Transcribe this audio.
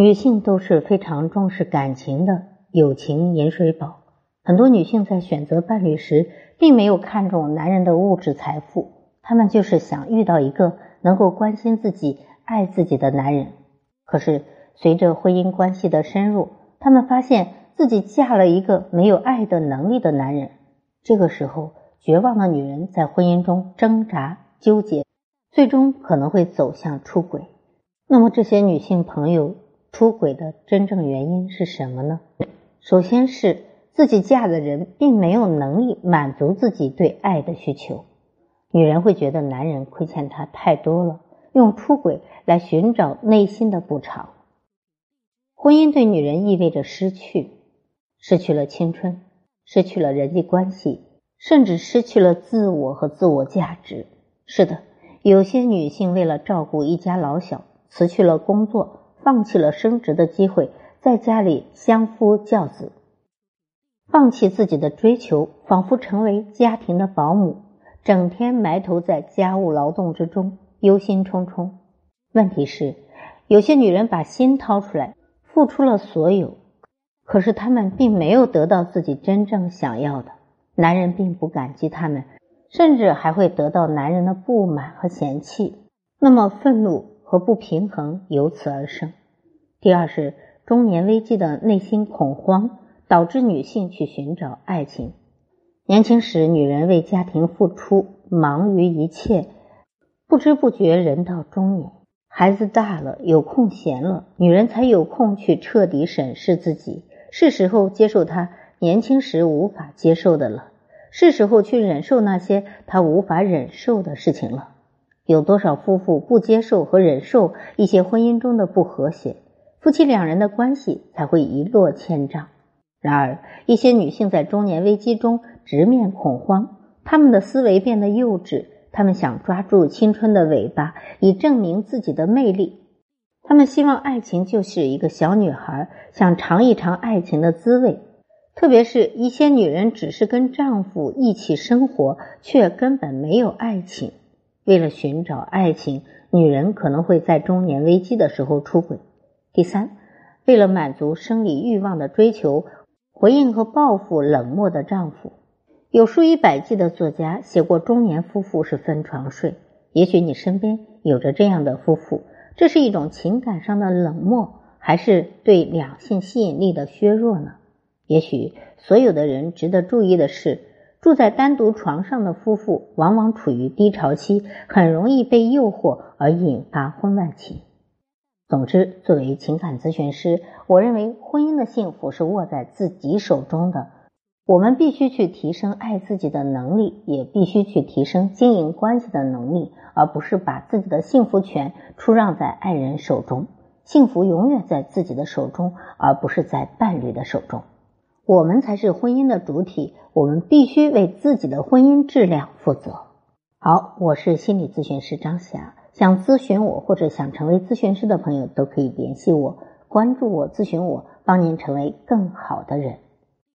女性都是非常重视感情的友情饮水饱。很多女性在选择伴侣时，并没有看重男人的物质财富，她们就是想遇到一个能够关心自己、爱自己的男人。可是随着婚姻关系的深入，她们发现自己嫁了一个没有爱的能力的男人。这个时候，绝望的女人在婚姻中挣扎纠结，最终可能会走向出轨。那么，这些女性朋友出轨的真正原因是什么呢？首先是自己嫁的人并没有能力满足自己对爱的需求。女人会觉得男人亏欠她太多了，用出轨来寻找内心的补偿。婚姻对女人意味着失去，失去了青春，失去了人际关系。甚至失去了自我和自我价值。是的，有些女性为了照顾一家老小，辞去了工作，放弃了升职的机会，在家里相夫教子，放弃自己的追求，仿佛成为家庭的保姆，整天埋头在家务劳动之中，忧心忡忡。问题是，有些女人把心掏出来，付出了所有，可是她们并没有得到自己真正想要的。男人并不感激他们，甚至还会得到男人的不满和嫌弃，那么愤怒和不平衡由此而生。第二是中年危机的内心恐慌，导致女性去寻找爱情。年轻时，女人为家庭付出，忙于一切，不知不觉人到中年，孩子大了，有空闲了，女人才有空去彻底审视自己，是时候接受她。年轻时无法接受的了，是时候去忍受那些她无法忍受的事情了。有多少夫妇不接受和忍受一些婚姻中的不和谐，夫妻两人的关系才会一落千丈。然而，一些女性在中年危机中直面恐慌，她们的思维变得幼稚，她们想抓住青春的尾巴，以证明自己的魅力。她们希望爱情就是一个小女孩，想尝一尝爱情的滋味。特别是一些女人只是跟丈夫一起生活，却根本没有爱情。为了寻找爱情，女人可能会在中年危机的时候出轨。第三，为了满足生理欲望的追求，回应和报复冷漠的丈夫。有数以百计的作家写过中年夫妇是分床睡。也许你身边有着这样的夫妇，这是一种情感上的冷漠，还是对两性吸引力的削弱呢？也许所有的人值得注意的是，住在单独床上的夫妇往往处于低潮期，很容易被诱惑而引发婚外情。总之，作为情感咨询师，我认为婚姻的幸福是握在自己手中的。我们必须去提升爱自己的能力，也必须去提升经营关系的能力，而不是把自己的幸福权出让在爱人手中。幸福永远在自己的手中，而不是在伴侣的手中。我们才是婚姻的主体，我们必须为自己的婚姻质量负责。好，我是心理咨询师张霞，想咨询我或者想成为咨询师的朋友都可以联系我，关注我，咨询我，帮您成为更好的人。